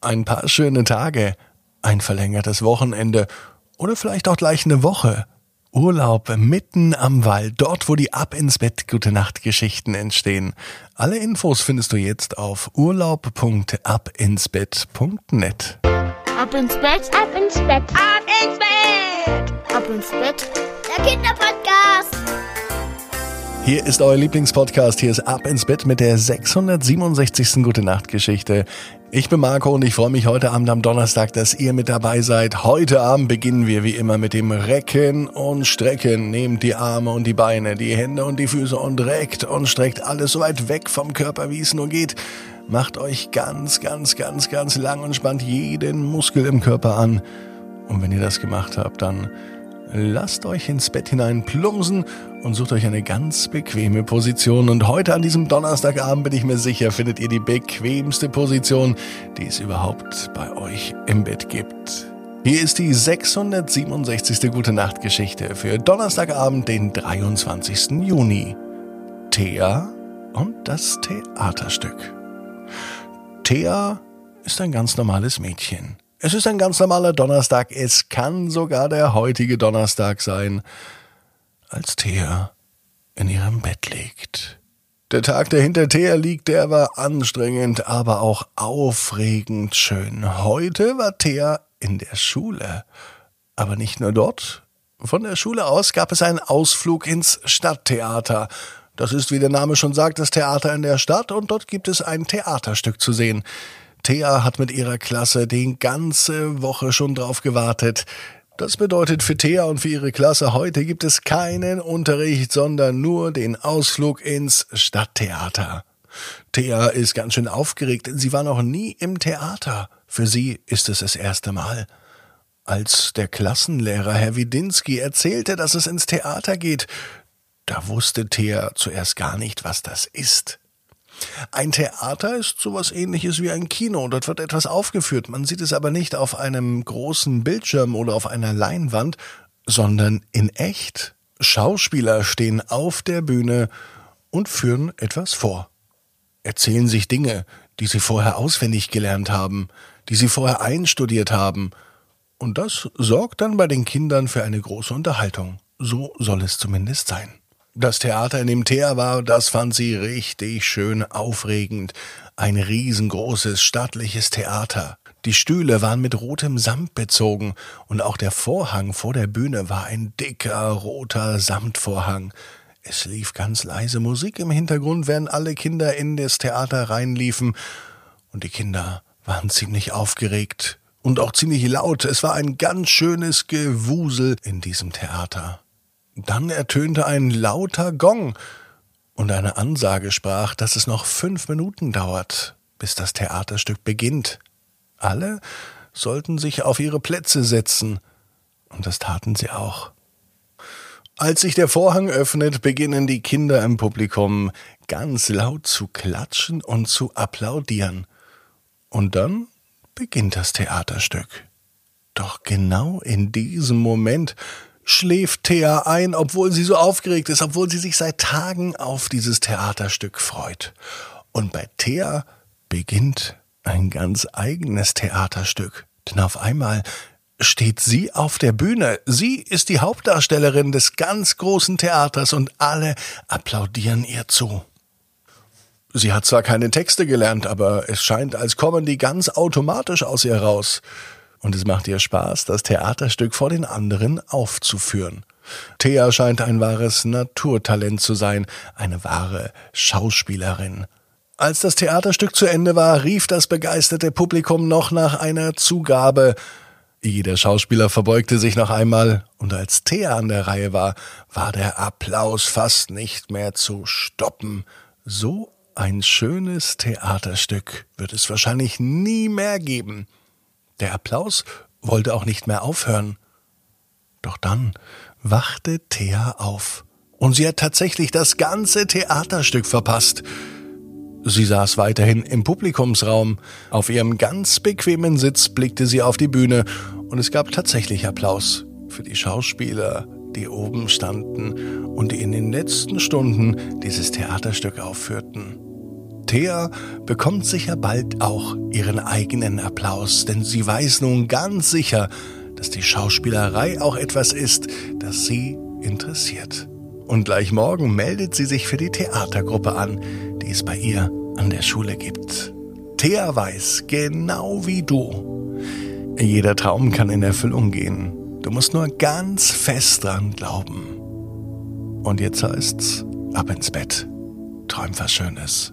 Ein paar schöne Tage, ein verlängertes Wochenende oder vielleicht auch gleich eine Woche. Urlaub mitten am Wald, dort wo die Ab ins Bett Gute Nacht Geschichten entstehen. Alle Infos findest du jetzt auf urlaub.abinsbett.net. Ab ins Bett, ab ins Bett, ab ins Bett, ab ins Bett. Der Kinderpodcast. Hier ist euer Lieblingspodcast. Hier ist Ab ins Bett mit der 667. Gute Nacht Geschichte. Ich bin Marco und ich freue mich heute Abend am Donnerstag, dass ihr mit dabei seid. Heute Abend beginnen wir wie immer mit dem Recken und Strecken. Nehmt die Arme und die Beine, die Hände und die Füße und reckt und streckt alles so weit weg vom Körper, wie es nur geht. Macht euch ganz, ganz, ganz, ganz lang und spannt jeden Muskel im Körper an. Und wenn ihr das gemacht habt, dann lasst euch ins Bett hinein plumpsen und sucht euch eine ganz bequeme Position. Und heute an diesem Donnerstagabend bin ich mir sicher, findet ihr die bequemste Position, die es überhaupt bei euch im Bett gibt. Hier ist die 667. Gute Nacht Geschichte für Donnerstagabend, den 23. Juni. Thea und das Theaterstück. Thea ist ein ganz normales Mädchen. Es ist ein ganz normaler Donnerstag. Es kann sogar der heutige Donnerstag sein, als Thea in ihrem Bett liegt. Der Tag, der hinter Thea liegt, der war anstrengend, aber auch aufregend schön. Heute war Thea in der Schule. Aber nicht nur dort. Von der Schule aus gab es einen Ausflug ins Stadttheater. Das ist, wie der Name schon sagt, das Theater in der Stadt und dort gibt es ein Theaterstück zu sehen. Thea hat mit ihrer Klasse die ganze Woche schon drauf gewartet. Das bedeutet für Thea und für ihre Klasse, heute gibt es keinen Unterricht, sondern nur den Ausflug ins Stadttheater. Thea ist ganz schön aufgeregt, denn sie war noch nie im Theater. Für sie ist es das erste Mal. Als der Klassenlehrer Herr Widinski erzählte, dass es ins Theater geht, da wusste Thea zuerst gar nicht, was das ist. Ein Theater ist sowas ähnliches wie ein Kino. Dort wird etwas aufgeführt. Man sieht es aber nicht auf einem großen Bildschirm oder auf einer Leinwand, sondern in echt. Schauspieler stehen auf der Bühne und führen etwas vor. Erzählen sich Dinge, die sie vorher auswendig gelernt haben, die sie vorher einstudiert haben. Und das sorgt dann bei den Kindern für eine große Unterhaltung. So soll es zumindest sein. Das Theater in dem Thea war, das fand sie richtig schön aufregend. Ein riesengroßes, stattliches Theater. Die Stühle waren mit rotem Samt bezogen und auch der Vorhang vor der Bühne war ein dicker, roter Samtvorhang. Es lief ganz leise Musik im Hintergrund, während alle Kinder in das Theater reinliefen. Und die Kinder waren ziemlich aufgeregt und auch ziemlich laut. Es war ein ganz schönes Gewusel in diesem Theater. Dann ertönte ein lauter Gong und eine Ansage sprach, dass es noch fünf Minuten dauert, bis das Theaterstück beginnt. Alle sollten sich auf ihre Plätze setzen, und das taten sie auch. Als sich der Vorhang öffnet, beginnen die Kinder im Publikum ganz laut zu klatschen und zu applaudieren. Und dann beginnt das Theaterstück. Doch genau in diesem Moment schläft Thea ein, obwohl sie so aufgeregt ist, obwohl sie sich seit Tagen auf dieses Theaterstück freut. Und bei Thea beginnt ein ganz eigenes Theaterstück. Denn auf einmal steht sie auf der Bühne. Sie ist die Hauptdarstellerin des ganz großen Theaters und alle applaudieren ihr zu. Sie hat zwar keine Texte gelernt, aber es scheint, als kommen die ganz automatisch aus ihr raus und es macht ihr Spaß, das Theaterstück vor den anderen aufzuführen. Thea scheint ein wahres Naturtalent zu sein, eine wahre Schauspielerin. Als das Theaterstück zu Ende war, rief das begeisterte Publikum noch nach einer Zugabe. Jeder Schauspieler verbeugte sich noch einmal, und als Thea an der Reihe war, war der Applaus fast nicht mehr zu stoppen. So ein schönes Theaterstück wird es wahrscheinlich nie mehr geben. Der Applaus wollte auch nicht mehr aufhören. Doch dann wachte Thea auf. Und sie hat tatsächlich das ganze Theaterstück verpasst. Sie saß weiterhin im Publikumsraum. Auf ihrem ganz bequemen Sitz blickte sie auf die Bühne und es gab tatsächlich Applaus für die Schauspieler, die oben standen und die in den letzten Stunden dieses Theaterstück aufführten. Thea bekommt sicher bald auch ihren eigenen Applaus, denn sie weiß nun ganz sicher, dass die Schauspielerei auch etwas ist, das sie interessiert. Und gleich morgen meldet sie sich für die Theatergruppe an, die es bei ihr an der Schule gibt. Thea weiß, genau wie du. Jeder Traum kann in Erfüllung gehen. Du musst nur ganz fest dran glauben. Und jetzt heißt's, ab ins Bett. Träum was Schönes.